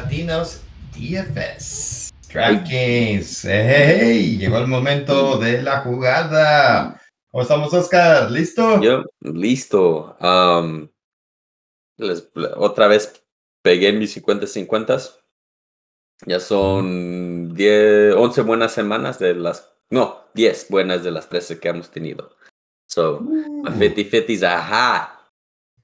Latinos DFS. DraftKings. Hey, llegó el momento de la jugada. ¿Cómo estamos, Oscar? ¿Listo? Yo, listo. Um, otra vez pegué mis 50-50. Ya son 10, 11 buenas semanas de las. No, 10 buenas de las 13 que hemos tenido. So, uh. 50-50s, ajá.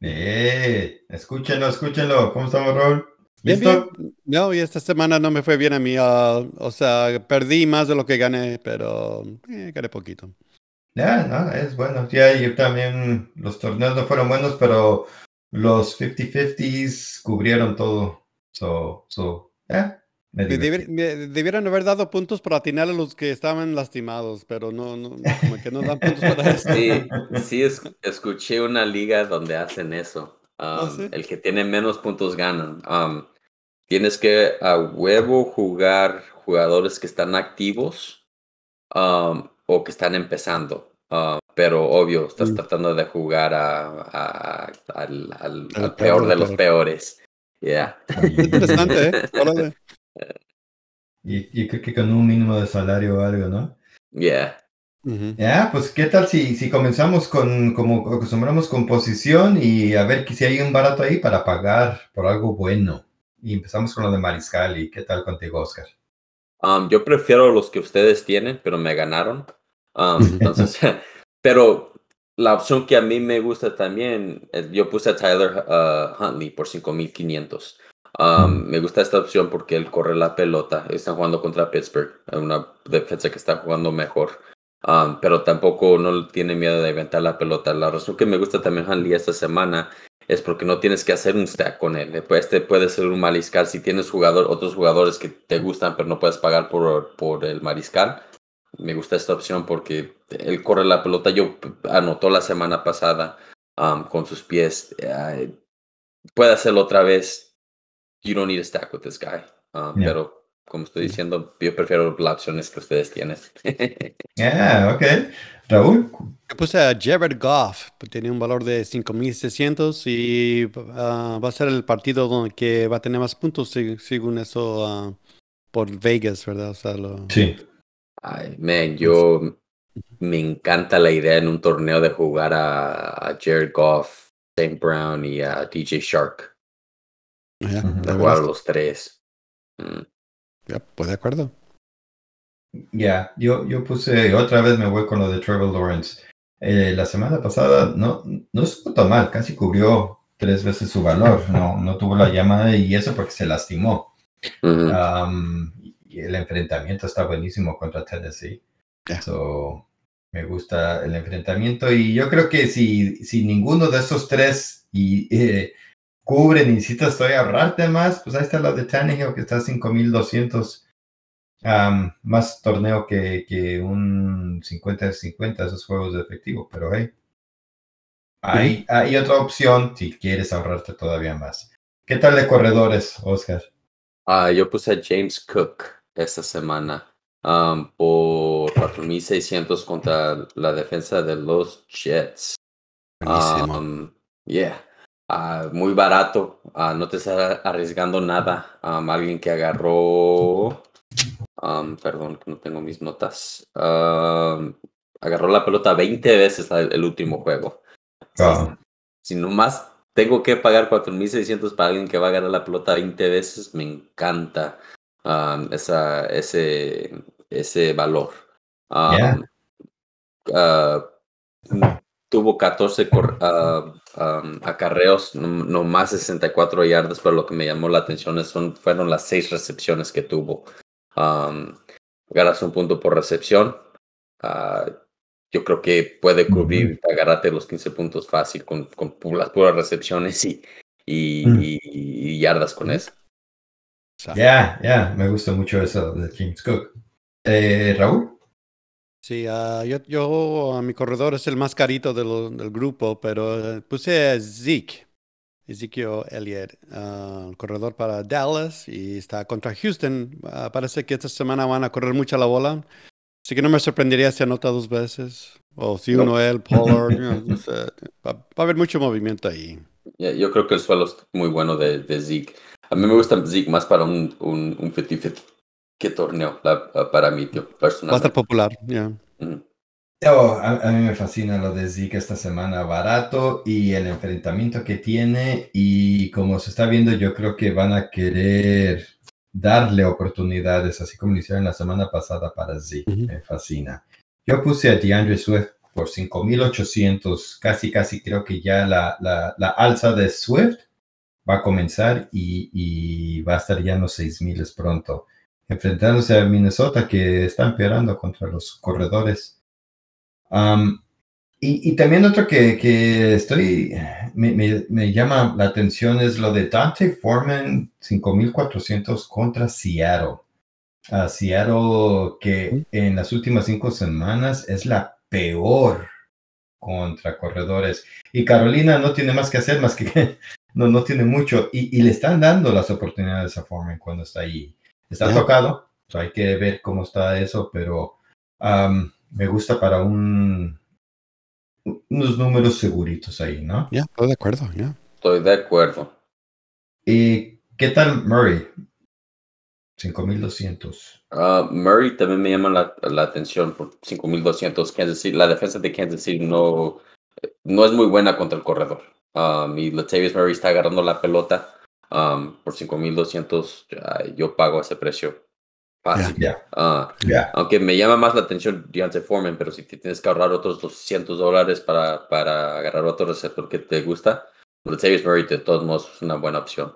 Eh, escúchenlo, escúchenlo. ¿Cómo estamos, Raúl? ¿Listo? No, y esta semana no me fue bien a mí. Ah, o sea, perdí más de lo que gané, pero eh, gané poquito. Ya, no, es bueno. Ya, yo también, los torneos no fueron buenos, pero los 50-50s cubrieron todo. So, so, yeah, debieran haber dado puntos para atinar a los que estaban lastimados, pero no, no, como que no dan puntos para eso. Sí, sí, escuché una liga donde hacen eso. ¿Ah, um, el que tiene menos puntos ganan. Um, tienes que a huevo jugar jugadores que están activos um, o que están empezando. Uh, pero obvio, estás mm. tratando de jugar a, al, al, peor, de los peores. Yeah. Interesante, ¿eh? y, y creo que con un mínimo de salario o algo, ¿no? Yeah. Ya, pues qué tal si, si comenzamos con, como acostumbramos, con posición y a ver si hay un barato ahí para pagar por algo bueno. Y empezamos con lo de Mariscal. ¿Y qué tal contigo, Oscar? Um, yo prefiero los que ustedes tienen, pero me ganaron. Um, entonces, pero la opción que a mí me gusta también, yo puse a Tyler uh, Huntley por 5500. Um, me gusta esta opción porque él corre la pelota. Están jugando contra Pittsburgh, una defensa que está jugando mejor. Um, pero tampoco no tiene miedo de inventar la pelota. La razón que me gusta también Hanley esta semana es porque no tienes que hacer un stack con él. Este puede ser un mariscal. Si tienes jugador, otros jugadores que te gustan, pero no puedes pagar por, por el mariscal, me gusta esta opción porque él corre la pelota. Yo anotó la semana pasada um, con sus pies. puede hacerlo otra vez. You don't need a stack with this guy. Um, pero como estoy diciendo, yo prefiero las opciones que ustedes tienen. Ah, ok. Raúl. Yo puse a Jared Goff, tenía un valor de 5.600 y ah, va a ser el partido donde que va a tener más puntos según eso ah, por Vegas, ¿verdad? Sí. Ay, man, yo me encanta la idea en un torneo de jugar a, Jared Goff, St. Brown y a DJ Shark. de jugar a los tres. Mm. Ya, pues de acuerdo. Ya, yo, yo puse, otra vez me voy con lo de Trevor Lawrence. Eh, la semana pasada no, no estuvo tan mal, casi cubrió tres veces su valor, no, no tuvo la llamada y eso porque se lastimó. y el enfrentamiento está buenísimo contra Tennessee. So, me gusta el enfrentamiento y yo creo que si, si ninguno de esos tres y, eh, cubre, necesitas todavía ahorrarte más, pues ahí está la de Tannehill que está a 5200. Más torneo que, que un 50-50 esos juegos de efectivo, pero hey, hay, hay otra opción si quieres ahorrarte todavía más. ¿Qué tal de corredores, Oscar? Ah, yo puse a James Cook esta semana por 4.600 contra la defensa de los Jets. yeah. Ah, muy barato, ah, no te estás arriesgando nada. alguien que agarró, perdón, no tengo mis notas, agarró la pelota 20 veces el, último juego. Ah. Si, nomás tengo que pagar 4.600 para alguien que va a agarrar la pelota 20 veces, me encanta esa, ese, ese valor tuvo 14 uh, acarreos, no, más de 64 yardas, pero lo que me llamó la atención son, fueron las seis recepciones que tuvo. Um, ganas un punto por recepción. Uh, yo creo que puede cubrir, agarrarte los 15 puntos fácil con, con las puras recepciones y, y, yardas con eso. Ya, ya, me gusta mucho eso de James Cook. Eh, Raúl. Sí, uh, yo, yo, mi corredor es el más carito del grupo, pero eh, puse a Zeke, Ezekiel Elliott, uh, corredor para Dallas y está contra Houston. Uh, parece que esta semana van a correr mucha la bola, así que no me sorprendería si anota dos veces. O si uno él, Pollard, va, a haber mucho movimiento ahí. yo creo que el suelo es muy bueno de, de Zeke. A mí me gusta Zeke más para un, un, un 50-50 que torneo, para mí, personal. Va a estar popular, ya. Oh, a, mí me fascina lo de Zeke esta semana, barato y el enfrentamiento que tiene y como se está viendo yo creo que van a querer darle oportunidades, así como lo hicieron la semana pasada para Zeke, me fascina. Yo puse a DeAndre Swift por 5.800, casi casi creo que ya la, la, la, alza de Swift va a comenzar y, y va a estar ya en los 6.000 pronto, enfrentándose a Minnesota que está empeorando contra los corredores y, también otro que, que estoy, me, me, llama la atención es lo de Dante Foreman 5400 contra Seattle. Uh, Seattle que en las últimas cinco semanas es la peor contra corredores. Y Carolina no tiene más que hacer, más que no, no tiene mucho. Y, y le están dando las oportunidades a Foreman cuando está ahí. Está tocado, hay que ver cómo está eso, pero me gusta para un unos números seguritos ahí, ¿no? Ya, estoy de acuerdo, ya. Estoy de acuerdo. ¿Y qué tal Murray? 5200. Uh, Murray también me llama la, la atención por 5200. Kansas City, la defensa de Kansas City no, no es muy buena contra el corredor. Um, y Latavius Murray está agarrando la pelota um, por 5200. Uh, yo pago ese precio. Ah, aunque me llama más la atención Deontay Foreman, pero si tienes que ahorrar otros 200 dólares para, para agarrar otro receptor que te gusta, Latavius Murray de todos modos es una buena opción.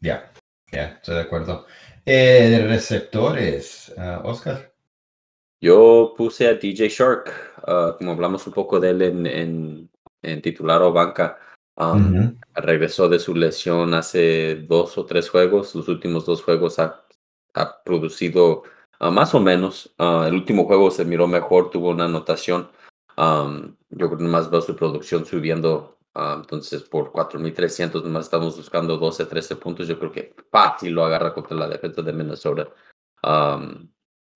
Ya, ya, estoy de acuerdo. Eh, receptores, uh, Oscar. Yo puse a DJ Shark, uh, como hablamos un poco de él en, en, titular o banca. Um, regresó de su lesión hace dos o tres juegos. Los últimos dos juegos ha ha producido ah, más o menos. Ah, el último juego se miró mejor, tuvo una anotación. yo creo que más veo su producción subiendo. Ah, entonces, por 4.300, nomás estamos buscando 12, 13 puntos. Yo creo que fácil lo agarra contra la defensa de Minnesota.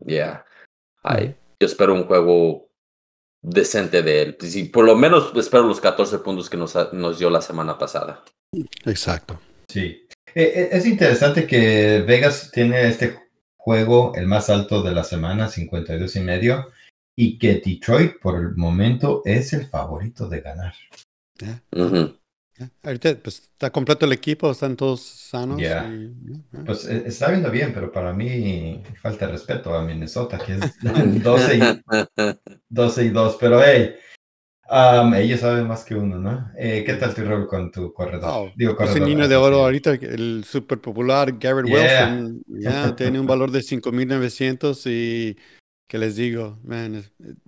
yeah. yo espero un juego decente de él. Sí, por lo menos espero los 14 puntos que nos, nos dio la semana pasada. Exacto. Sí. Eh, eh, es interesante que Vegas tiene este juego el más alto de la semana, 52 y medio, y que Detroit por el momento es el favorito de ganar. Ahorita pues, está completo el equipo, están todos sanos. Pues eh, está viendo bien, pero para mí falta respeto a Minnesota, que es 12 y, 12 y 2. Pero hey, ellos saben más que uno, ¿no? Eh, ¿Qué tal tu rol con tu corredor? Digo, corredor. Ese niño de oro ahorita, el súper popular Garrett Wilson, ya tiene un valor de 5.900 y ¿qué les digo? Man,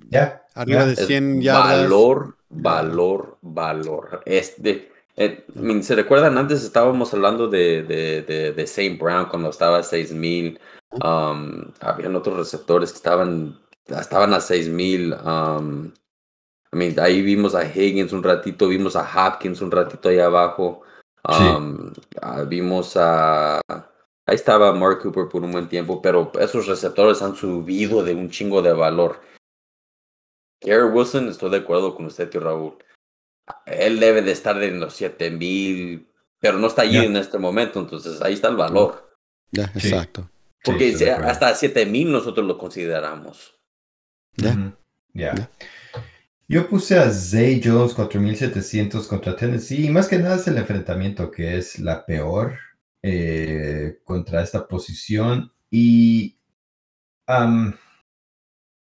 ya arriba de 100 yardas. Valor, valor, valor. Este, eh, ¿Se recuerdan? Antes estábamos hablando de, de, de, de St. Brown cuando estaba a 6.000. Um, habían otros receptores que estaban, estaban a 6.000. Um, I mean, ahí vimos a Higgins un ratito, vimos a Hopkins un ratito ahí abajo. Um, ah, vimos a. Ahí estaba Mark Cooper por un buen tiempo, pero esos receptores han subido de un chingo de valor. Gary Wilson, estoy de acuerdo con usted, tío Raúl. Él debe de estar en los 7000, pero no está allí en este momento, entonces ahí está el valor. Ya, exacto. Porque hasta 7000 nosotros lo consideramos. Ya. Ya. Yo puse a Zay Jones 4700 contra Tennessee y más que nada es el enfrentamiento que es la peor eh, contra esta posición y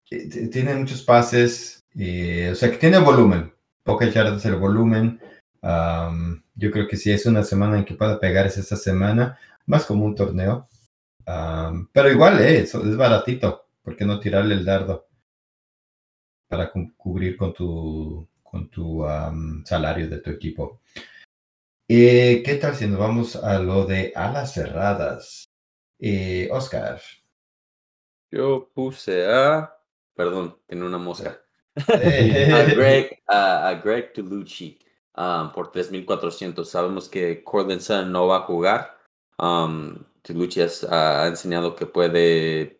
tiene muchos pases, eh, o sea que tiene volumen, pocas yardas el volumen. yo creo que si es una semana en que pueda pegar es esta semana, más como un torneo. pero igual eh, es baratito, ¿por qué no tirarle el dardo? Para cubrir con tu, con tu salario de tu equipo. Eh, ¿Qué tal si nos vamos a lo de alas cerradas? Eh, Oscar. Yo puse a. Perdón, tiene una mosca. a, Greg, a, Greg Tulucci por 3.400. Sabemos que Cortland no va a jugar. Um, Tulucci ha enseñado que puede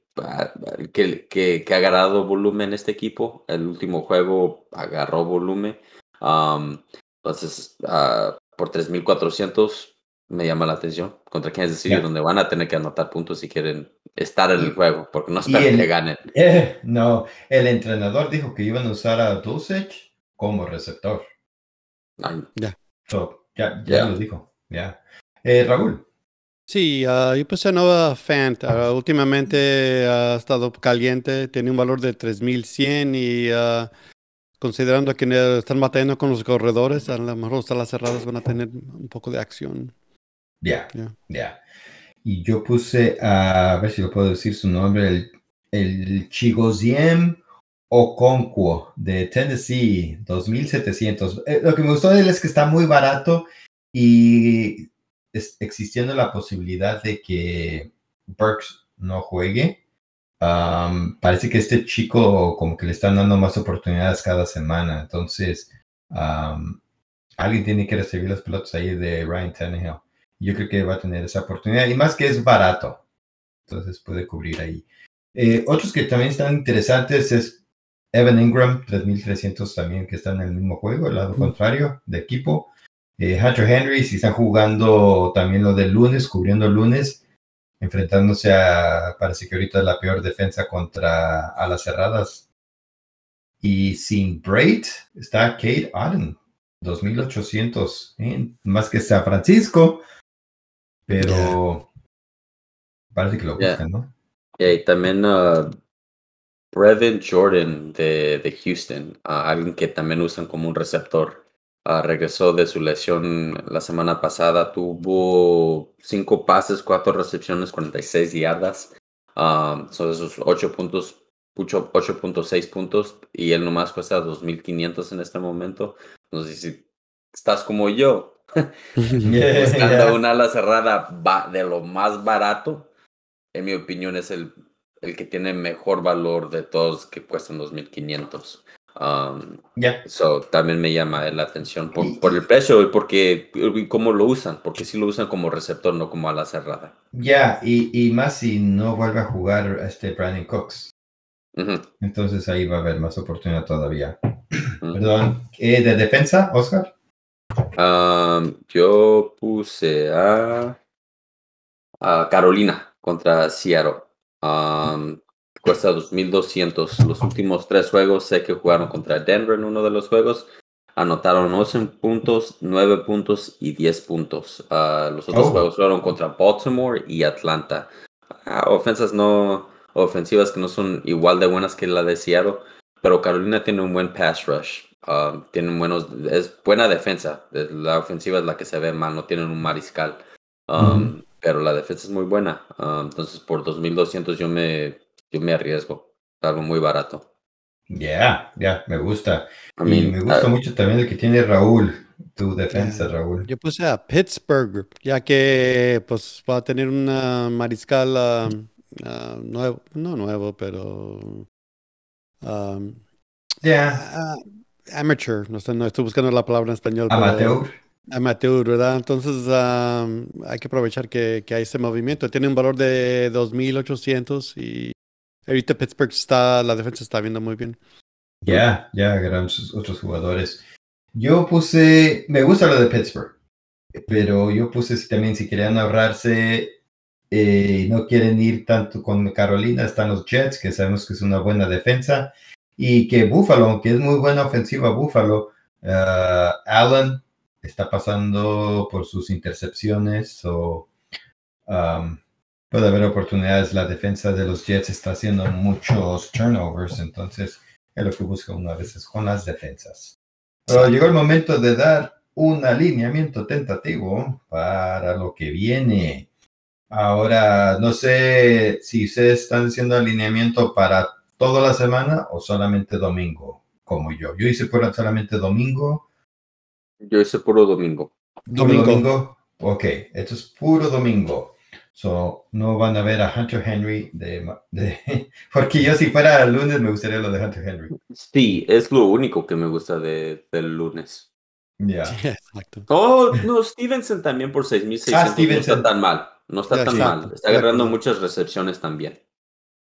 que, que, que, ha agarrado volumen este equipo. El último juego agarró volumen. entonces, uh, por 3.400, me llama la atención. Contra Kansas City, donde van a tener que anotar puntos si quieren estar en el juego, porque no esperan que ganen. Eh, no, el entrenador dijo que iban a usar a Dulcich como receptor. Ya. ya, ya lo dijo. Ya. Eh, Raúl. Sí, uh, yo puse a Nova Fant. Uh, últimamente ha estado caliente, tiene un valor de 3100 y uh, considerando que están batallando con los corredores, a lo mejor las cerradas van a tener un poco de acción. Ya, ya. Y yo puse, a ver si lo puedo decir su nombre, el, el Chigoziem Okonkwo de Tennessee, 2700. Eh, lo que me gustó de él es que está muy barato y existiendo la posibilidad de que Burks no juegue, parece que este chico como que le están dando más oportunidades cada semana. Entonces, alguien tiene que recibir las pelotas ahí de Ryan Tannehill. Yo creo que va a tener esa oportunidad y más que es barato. Entonces puede cubrir ahí. Eh, otros que también están interesantes es Evan Ingram, 3300 también que está en el mismo juego, el lado contrario de equipo. Eh, Hunter Henry, si están jugando también lo del lunes, cubriendo el lunes, enfrentándose a, parece que ahorita la peor defensa contra alas cerradas. Y sin Braid está Kate Aden, 2800, más que San Francisco, pero parece que lo buscan, ¿no? y también uh, Brevin Jordan de, de Houston, uh, alguien que también usan como un receptor. Ah, regresó de su lesión la semana pasada, tuvo cinco pases, cuatro recepciones, 46 yardas. Um, son esos 8 puntos, 8.6 puntos y él nomás cuesta 2.500 en este momento. Entonces, si estás como yo, buscando una ala cerrada de lo más barato, en mi opinión es el, el que tiene mejor valor de todos que cuestan 2.500. Um, ya. So, también me llama la atención por, por el precio y porque cómo lo usan, porque si lo usan como receptor, no como ala cerrada. Ya, y, y, más si no vuelve a jugar este Brandon Cooks. Entonces ahí va a haber más oportunidad todavía. Perdón, ¿eh, ¿de defensa, Oscar? Um, yo puse a, a Carolina contra Seattle. Um, cuesta 2.200. Los últimos tres juegos sé que jugaron contra Denver en uno de los juegos. Anotaron 11 puntos, 9 puntos y 10 puntos. Uh, los otros oh. juegos fueron contra Baltimore y Atlanta. Uh, ofensas no ofensivas que no son igual de buenas que la de Seattle, pero Carolina tiene un buen pass rush. Uh, tienen buenos, es buena defensa. La ofensiva es la que se ve mal, no tienen un mariscal. Um, pero la defensa es muy buena. entonces, por 2.200 yo me yo me arriesgo. Algo muy barato. Ya, ya, me gusta. A mí, me gusta ah, mucho también el que tiene Raúl, tu defensa, Raúl. Yo puse a Pittsburgh, ya que pues va a tener una mariscal uh, nuevo, no nuevo, pero um, ya amateur, no sé, no estoy buscando la palabra en español. Amateur. amateur, ¿verdad? Entonces hay que aprovechar que, que hay ese movimiento. Tiene un valor de 2.800 y Ahorita Pittsburgh está, la defensa está viendo muy bien. Ya, ya, grandes otros jugadores. Yo puse, me gusta lo de Pittsburgh, pero yo puse también si querían ahorrarse eh, no quieren ir tanto con Carolina, están los Jets, que sabemos que es una buena defensa, y que Buffalo, aunque es muy buena ofensiva Buffalo, uh, Allen está pasando por sus intercepciones o um, puede haber oportunidades. La defensa de los Jets está haciendo muchos turnovers, entonces es lo que busca uno a veces con las defensas. Pero llegó el momento de dar un alineamiento tentativo para lo que viene. Ahora, no sé si ustedes están haciendo alineamiento para toda la semana o solamente domingo, como yo. Yo hice por solamente domingo. Yo hice puro domingo. Domingo. domingo. Ok, esto es puro domingo. So, no van a ver a Hunter Henry de, porque yo si fuera el lunes me gustaría lo de Hunter Henry. Sí, es lo único que me gusta de, del lunes. Ya. exacto. Oh, no, Stevenson también por 6.600 ah, no está tan mal. No está tan mal. Está agarrando muchas recepciones también.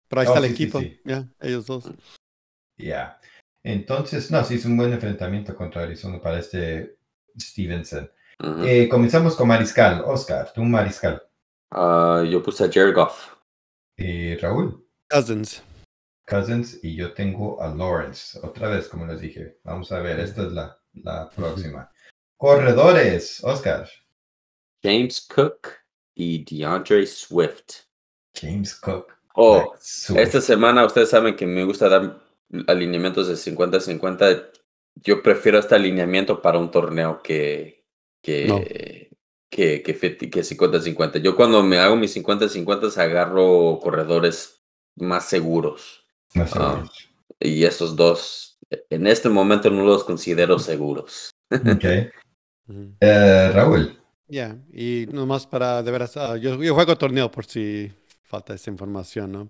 Pero ahí está oh, el equipo. Ya, ellos dos. Ya. Entonces, no, sí es un buen enfrentamiento contra Arizona para este Stevenson. Eh, comenzamos con Mariscal. Oscar, tú Mariscal. Ah, yo puse a Jared Goff. Y Raúl, Cousins. Cousins. Y yo tengo a Lawrence. Otra vez, como les dije. Vamos a ver, esta es la, la próxima. Corredores, Oscar. James Cook y DeAndre Swift. James Cook. Oh, Swift. esta semana ustedes saben que me gusta dar alineamientos de 50-50. Yo prefiero este alineamiento para un torneo que, que, No. Que, que, 50 que 50-50. Yo cuando me hago mis 50-50 agarro corredores más seguros. Ah. Y esos dos, en este momento no los considero seguros. Ok. Eh, Raúl. Ya, y nomás para, de veras, ah, yo, yo juego torneo por si falta esa información, ¿no?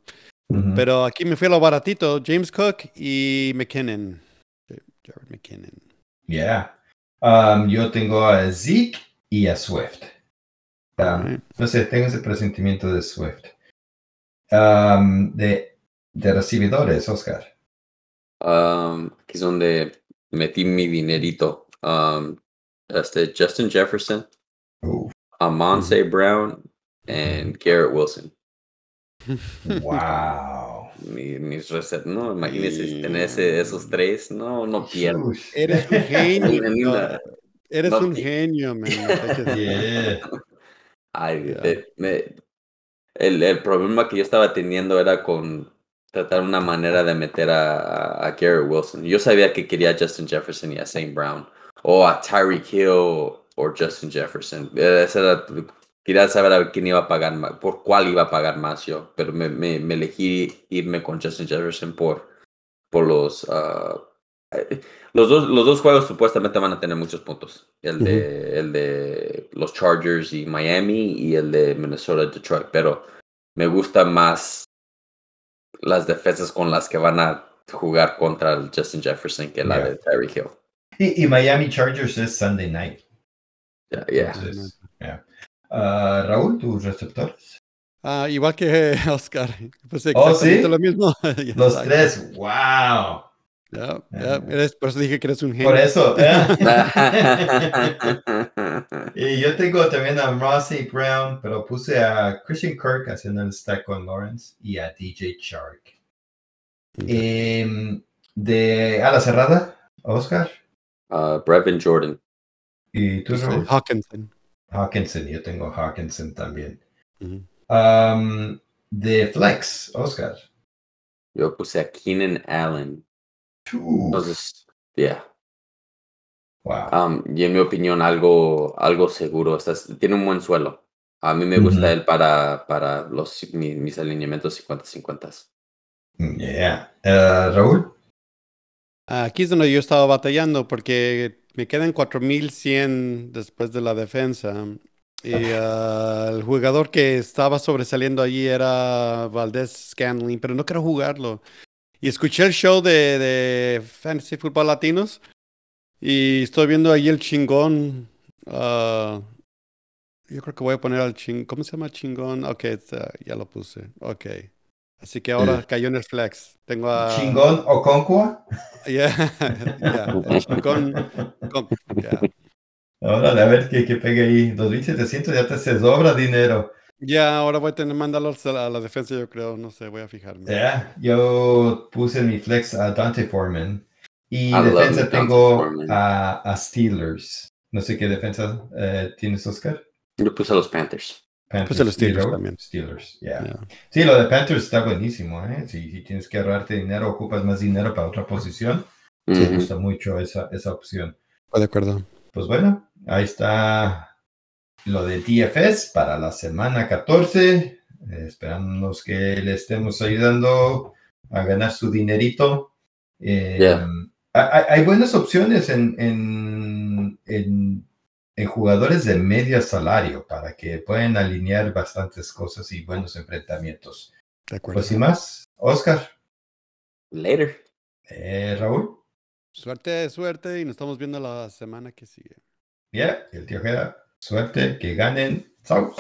Pero aquí me fui a lo baratito, James Cook y McKinnon. Jared McKinnon. Yeah. Um, yo tengo a Zeke y a Swift. Um, Alright. No sé, tengo ese presentimiento de Swift. Um, de, de recibidores, Oscar. Um, aquí es donde metí mi dinerito. Um, este Justin Jefferson, Uf, Amonte Brown, and Garrett Wilson. wow. Mi- mis recetas, no, imagínense tener ese- esos tres, no, no pierdo. Eres un genio. Eres no un genio, man. no te eches- Yeah. Ay, Ya. me- el, el problema que yo estaba teniendo era con tratar una manera de meter a, a, Garrett Wilson. Yo sabía que quería a Justin Jefferson y a St. Brown, o a Tyreek Hill o Justin Jefferson. Eh, esa era- quería saber a quién iba a pagar más, por cuál iba a pagar más yo, pero me, me, me elegí irme con Justin Jefferson por, por los... ah, los dos, los dos juegos supuestamente van a tener muchos puntos. El de, el de los Chargers y Miami y el de Minnesota Detroit. Pero me gusta más las defensas con las que van a jugar contra el Justin Jefferson que la Yeah. de Tyreek Hill. Y, y Miami Chargers es Sunday night. Yeah, yeah. Entonces, yeah. Ah, Raúl, tus receptores. Ah, igual que Oscar. Pues Oh, ¿sí? lo mismo. Los tres, wow. Ah. eres- por eso dije que eres un genio. Por eso. ¿eh? y yo tengo también a Rossi Brown, pero puse a Christian Kirk haciendo el stack con Lawrence y a DJ Shark. Em, de ala cerrada, Oscar. Uh, Brevin Jordan. Y tú. Hawkinson. Hawkinson, yo tengo Hawkinson también. Um, de Flex, Oscar. Yo puse a Keenan Allen. Entonces, yeah. Wow. Um, y en mi opinión, algo, algo seguro. Estás- tiene un buen suelo. A mí me gusta Ujú. él para, para los, mi- mis alineamientos 50-50. Yeah. Eh, Raúl. Aquí es donde yo estaba batallando porque me quedan 4100 después de la defensa. Y ah, el jugador que estaba sobresaliendo allí era Valdés Scanlon, pero no quiero jugarlo. Y escuché el show de, de Fantasy Football Latinos y estoy viendo ahí el chingón. ah, yo creo que voy a poner al chingón. ¿Cómo se llama chingón? Ok, está- ya lo puse. Ok. Así que ahora cayó en el flex. Tengo a. Chingón Okonkwo. Ya, ya, el chingón. con-. Ahora a ver qué pegue ahí. 2700 ya te se sobra dinero. Ya, ahora voy a tener que mandarlo a la, a la defensa, yo creo. No sé, voy a fijarme. Yeah. Yo puse en mi flex a Dante Foreman. Y I love defensa tengo a, a Steelers. No sé qué defensa eh, tienes, Oscar. Yo puse a los Panthers. Panthers a los Steelers Raúl, también. Steelers, yeah. Ya. Sí, lo de Panthers está buenísimo, ¿eh? Si, si tienes que ahorrarte dinero, ocupas más dinero para otra posición. Me Ujú. gusta mucho esa, esa opción. De acuerdo. Pues bueno, ahí está lo de DFS para la semana 14. Eh, esperamos que le estemos ayudando a ganar su dinerito. Eh, Yeah. hay, hay buenas opciones en, en, en, en jugadores de medio salario para que puedan alinear bastantes cosas y buenos enfrentamientos. De acuerdo. Pues sin más, Oscar, Later. eh, Raúl, Suerte, suerte y nos estamos viendo la semana que sigue. ya, el tío Jera, suerte, que ganen. Chao.